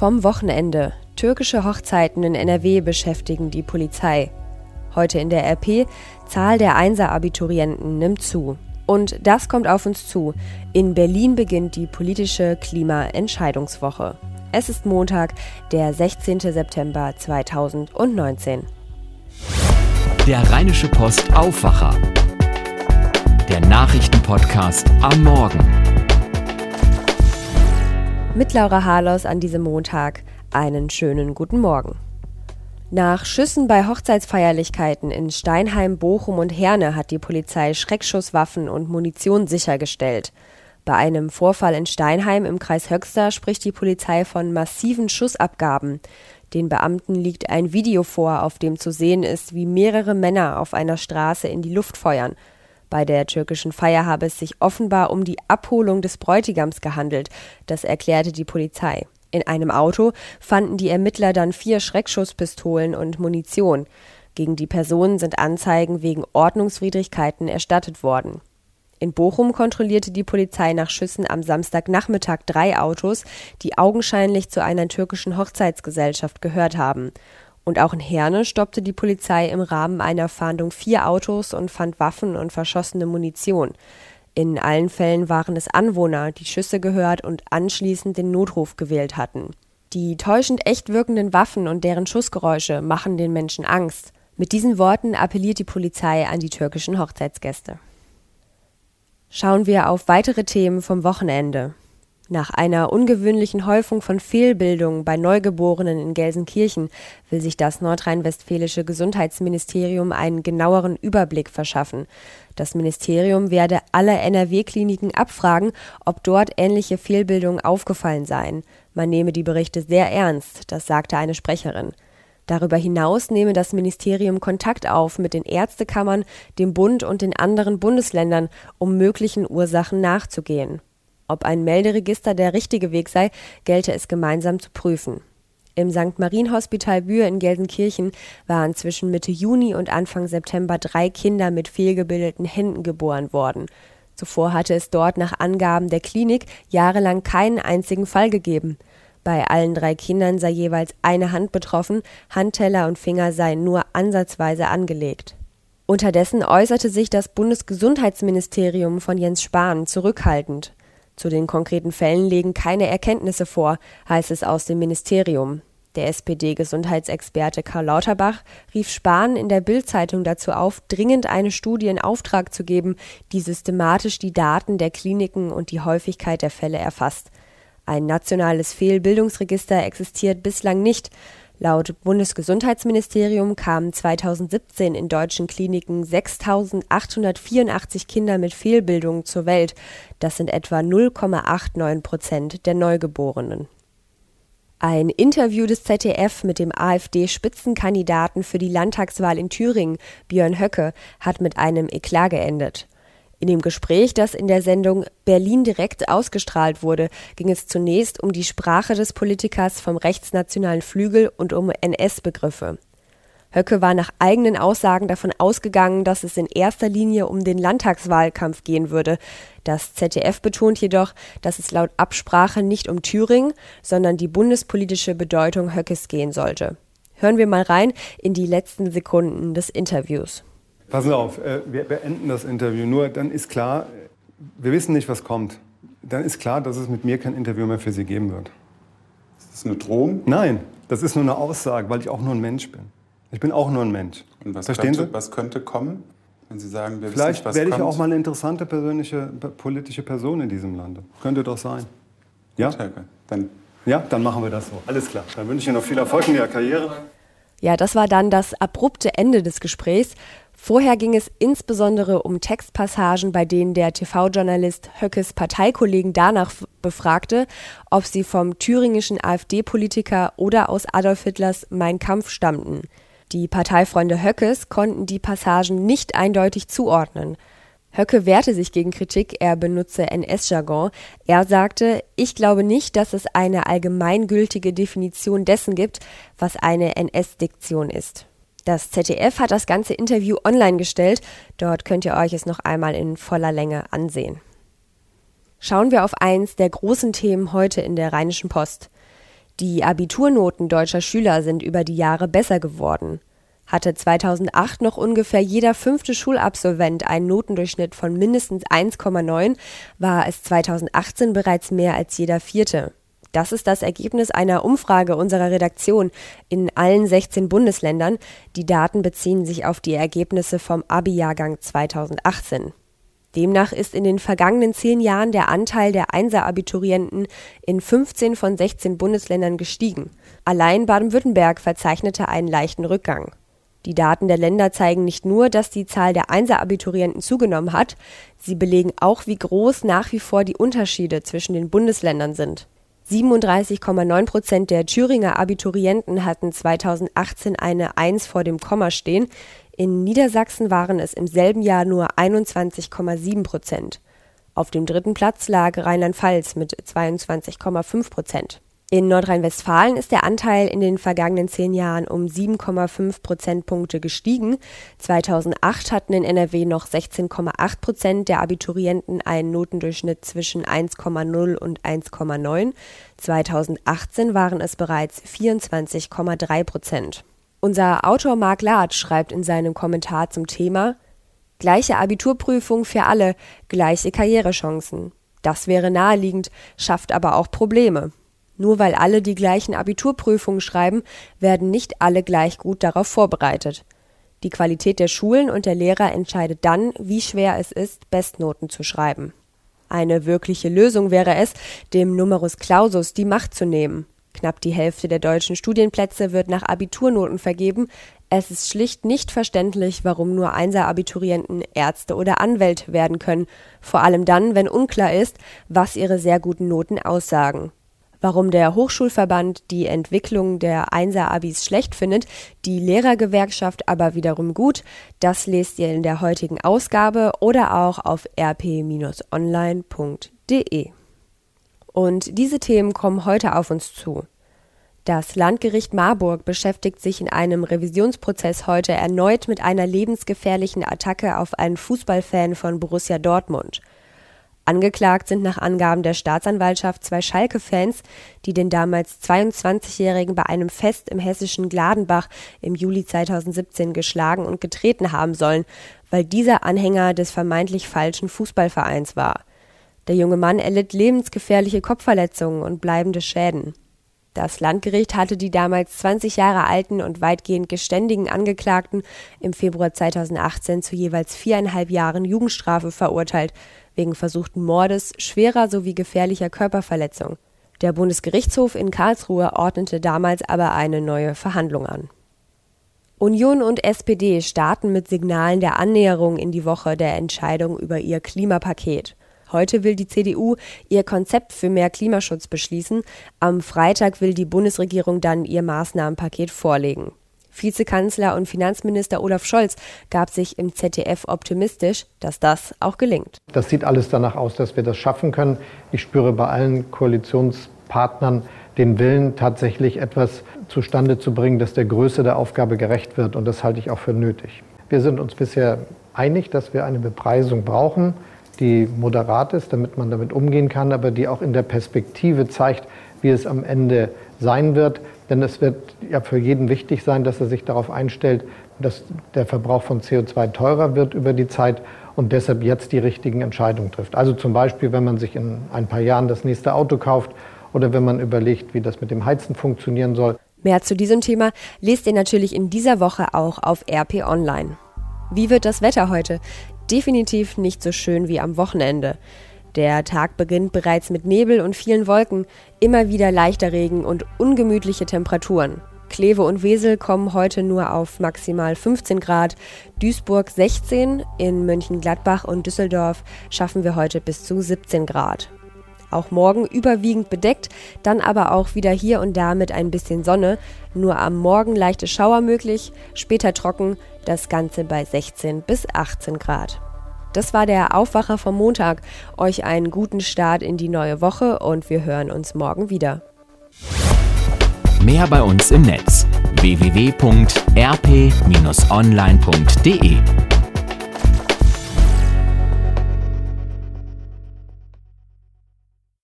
Vom Wochenende. Türkische Hochzeiten in NRW beschäftigen die Polizei. Heute in der RP, Zahl der Einser-Abiturienten nimmt zu. Und das kommt auf uns zu. In Berlin beginnt die politische Klimaentscheidungswoche. Es ist Montag, der 16. September 2019. Der Rheinische Post Aufwacher. Der Nachrichtenpodcast am Morgen mit Laura Harlos an diesem Montag einen schönen guten Morgen. Nach Schüssen bei Hochzeitsfeierlichkeiten in Steinheim, Bochum und Herne hat die Polizei Schreckschusswaffen und Munition sichergestellt. Bei einem Vorfall in Steinheim im Kreis Höxter spricht die Polizei von massiven Schussabgaben. Den Beamten liegt ein Video vor, auf dem zu sehen ist, wie mehrere Männer auf einer Straße in die Luft feuern. Bei der türkischen Feier habe es sich offenbar um die Abholung des Bräutigams gehandelt, das erklärte die Polizei. In einem Auto fanden die Ermittler dann vier Schreckschusspistolen und Munition. Gegen die Personen sind Anzeigen wegen Ordnungswidrigkeiten erstattet worden. In Bochum kontrollierte die Polizei nach Schüssen am Samstagnachmittag drei Autos, die augenscheinlich zu einer türkischen Hochzeitsgesellschaft gehört haben. Und auch in Herne stoppte die Polizei im Rahmen einer Fahndung vier Autos und fand Waffen und verschossene Munition. In allen Fällen waren es Anwohner, die Schüsse gehört und anschließend den Notruf gewählt hatten. Die täuschend echt wirkenden Waffen und deren Schussgeräusche machen den Menschen Angst. Mit diesen Worten appelliert die Polizei an die türkischen Hochzeitsgäste. Schauen wir auf weitere Themen vom Wochenende. Nach einer ungewöhnlichen Häufung von Fehlbildungen bei Neugeborenen in Gelsenkirchen will sich das nordrhein-westfälische Gesundheitsministerium einen genaueren Überblick verschaffen. Das Ministerium werde alle NRW-Kliniken abfragen, ob dort ähnliche Fehlbildungen aufgefallen seien. Man nehme die Berichte sehr ernst, das sagte eine Sprecherin. Darüber hinaus nehme das Ministerium Kontakt auf mit den Ärztekammern, dem Bund und den anderen Bundesländern, um möglichen Ursachen nachzugehen. Ob ein Melderegister der richtige Weg sei, gelte es gemeinsam zu prüfen. Im St. Marienhospital Bühr in Gelsenkirchen waren zwischen Mitte Juni und Anfang September drei Kinder mit fehlgebildeten Händen geboren worden. Zuvor hatte es dort nach Angaben der Klinik jahrelang keinen einzigen Fall gegeben. Bei allen drei Kindern sei jeweils eine Hand betroffen, Handteller und Finger seien nur ansatzweise angelegt. Unterdessen äußerte sich das Bundesgesundheitsministerium von Jens Spahn zurückhaltend. Zu den konkreten Fällen legen keine Erkenntnisse vor, heißt es aus dem Ministerium. Der SPD-Gesundheitsexperte Karl Lauterbach rief Spahn in der Bild-Zeitung dazu auf, dringend eine Studie in Auftrag zu geben, die systematisch die Daten der Kliniken und die Häufigkeit der Fälle erfasst. Ein nationales Fehlbildungsregister existiert bislang nicht. Laut Bundesgesundheitsministerium kamen 2017 in deutschen Kliniken 6.884 Kinder mit Fehlbildungen zur Welt. Das sind etwa 0,89 Prozent der Neugeborenen. Ein Interview des ZDF mit dem AfD-Spitzenkandidaten für die Landtagswahl in Thüringen, Björn Höcke, hat mit einem Eklat geendet. In dem Gespräch, das in der Sendung Berlin direkt ausgestrahlt wurde, ging es zunächst um die Sprache des Politikers vom rechtsnationalen Flügel und um NS-Begriffe. Höcke war nach eigenen Aussagen davon ausgegangen, dass es in erster Linie um den Landtagswahlkampf gehen würde. Das ZDF betont jedoch, dass es laut Absprache nicht um Thüringen, sondern die bundespolitische Bedeutung Höckes gehen sollte. Hören wir mal rein in die letzten Sekunden des Interviews. Passen Sie auf, äh, wir beenden das Interview. Nur dann ist klar, wir wissen nicht, was kommt. Dann ist klar, dass es mit mir kein Interview mehr für Sie geben wird. Ist das eine Drohung? Nein, das ist nur eine Aussage, weil ich auch nur ein Mensch bin. Ich bin auch nur ein Mensch. Und was, Verstehen könnte, Sie? was könnte kommen, wenn Sie sagen, wir Vielleicht wissen nicht, was werde ich auch mal eine interessante persönliche, politische Person in diesem Lande. Könnte doch sein. Ja? Dann ja, dann machen wir das so. Alles klar. Dann wünsche ich Ihnen noch viel Erfolg in Ihrer Karriere. Ja, das war dann das abrupte Ende des Gesprächs. Vorher ging es insbesondere um Textpassagen, bei denen der TV-Journalist Höckes Parteikollegen danach befragte, ob sie vom thüringischen AfD-Politiker oder aus Adolf Hitlers Mein Kampf stammten. Die Parteifreunde Höckes konnten die Passagen nicht eindeutig zuordnen. Höcke wehrte sich gegen Kritik, er benutze NS-Jargon. Er sagte, ich glaube nicht, dass es eine allgemeingültige Definition dessen gibt, was eine NS-Diktion ist. Das ZDF hat das ganze Interview online gestellt. Dort könnt ihr euch es noch einmal in voller Länge ansehen. Schauen wir auf eins der großen Themen heute in der Rheinischen Post. Die Abiturnoten deutscher Schüler sind über die Jahre besser geworden. Hatte 2008 noch ungefähr jeder fünfte Schulabsolvent einen Notendurchschnitt von mindestens 1,9, war es 2018 bereits mehr als jeder vierte. Das ist das Ergebnis einer Umfrage unserer Redaktion in allen 16 Bundesländern. Die Daten beziehen sich auf die Ergebnisse vom Abi-Jahrgang 2018. Demnach ist in den vergangenen zehn Jahren der Anteil der Einser-Abiturienten in 15 von 16 Bundesländern gestiegen. Allein Baden-Württemberg verzeichnete einen leichten Rückgang. Die Daten der Länder zeigen nicht nur, dass die Zahl der Einser-Abiturienten zugenommen hat, sie belegen auch, wie groß nach wie vor die Unterschiede zwischen den Bundesländern sind. 37,9 Prozent der Thüringer Abiturienten hatten 2018 eine Eins vor dem Komma stehen. In Niedersachsen waren es im selben Jahr nur 21,7 Prozent. Auf dem dritten Platz lag Rheinland-Pfalz mit 22,5 Prozent. In Nordrhein-Westfalen ist der Anteil in den vergangenen zehn Jahren um 7,5 Prozentpunkte gestiegen. 2008 hatten in NRW noch 16,8 Prozent der Abiturienten einen Notendurchschnitt zwischen 1,0 und 1,9. 2018 waren es bereits 24,3 Prozent. Unser Autor Marc Lath schreibt in seinem Kommentar zum Thema Gleiche Abiturprüfung für alle, gleiche Karrierechancen. Das wäre naheliegend, schafft aber auch Probleme. Nur weil alle die gleichen Abiturprüfungen schreiben, werden nicht alle gleich gut darauf vorbereitet. Die Qualität der Schulen und der Lehrer entscheidet dann, wie schwer es ist, Bestnoten zu schreiben. Eine wirkliche Lösung wäre es, dem Numerus Clausus die Macht zu nehmen. Knapp die Hälfte der deutschen Studienplätze wird nach Abiturnoten vergeben. Es ist schlicht nicht verständlich, warum nur Einser-Abiturienten Ärzte oder Anwälte werden können, vor allem dann, wenn unklar ist, was ihre sehr guten Noten aussagen. Warum der Hochschulverband die Entwicklung der Einser-Abis schlecht findet, die Lehrergewerkschaft aber wiederum gut, das lest ihr in der heutigen Ausgabe oder auch auf rp-online.de. Und diese Themen kommen heute auf uns zu. Das Landgericht Marburg beschäftigt sich in einem Revisionsprozess heute erneut mit einer lebensgefährlichen Attacke auf einen Fußballfan von Borussia Dortmund. Angeklagt sind nach Angaben der Staatsanwaltschaft zwei Schalke-Fans, die den damals 22-Jährigen bei einem Fest im hessischen Gladenbach im Juli 2017 geschlagen und getreten haben sollen, weil dieser Anhänger des vermeintlich falschen Fußballvereins war. Der junge Mann erlitt lebensgefährliche Kopfverletzungen und bleibende Schäden. Das Landgericht hatte die damals 20 Jahre alten und weitgehend geständigen Angeklagten im Februar 2018 zu jeweils viereinhalb Jahren Jugendstrafe verurteilt, wegen versuchten Mordes, schwerer sowie gefährlicher Körperverletzung. Der Bundesgerichtshof in Karlsruhe ordnete damals aber eine neue Verhandlung an. Union und SPD starten mit Signalen der Annäherung in die Woche der Entscheidung über ihr Klimapaket. Heute will die CDU ihr Konzept für mehr Klimaschutz beschließen. Am Freitag will die Bundesregierung dann ihr Maßnahmenpaket vorlegen. Vizekanzler und Finanzminister Olaf Scholz gab sich im ZDF optimistisch, dass das auch gelingt. Das sieht alles danach aus, dass wir das schaffen können. Ich spüre bei allen Koalitionspartnern den Willen, tatsächlich etwas zustande zu bringen, das der Größe der Aufgabe gerecht wird. Und das halte ich auch für nötig. Wir sind uns bisher einig, dass wir eine Bepreisung brauchen, die moderat ist, damit man damit umgehen kann, aber die auch in der Perspektive zeigt, wie es am Ende sein wird. Denn es wird ja für jeden wichtig sein, dass er sich darauf einstellt, dass der Verbrauch von CO2 teurer wird über die Zeit und deshalb jetzt die richtigen Entscheidungen trifft. Also zum Beispiel, wenn man sich in ein paar Jahren das nächste Auto kauft oder wenn man überlegt, wie das mit dem Heizen funktionieren soll. Mehr zu diesem Thema lest ihr natürlich in dieser Woche auch auf RP Online. Wie wird das Wetter heute? Definitiv nicht so schön wie am Wochenende. Der Tag beginnt bereits mit Nebel und vielen Wolken, immer wieder leichter Regen und ungemütliche Temperaturen. Kleve und Wesel kommen heute nur auf maximal 15 Grad, Duisburg 16, in Mönchengladbach und Düsseldorf schaffen wir heute bis zu 17 Grad. Auch morgen überwiegend bedeckt, dann aber auch wieder hier und da mit ein bisschen Sonne. Nur am Morgen leichte Schauer möglich, später trocken, das Ganze bei 16 bis 18 Grad. Das war der Aufwacher vom Montag. Euch einen guten Start in die neue Woche und wir hören uns morgen wieder. Mehr bei uns im Netz www.rp-online.de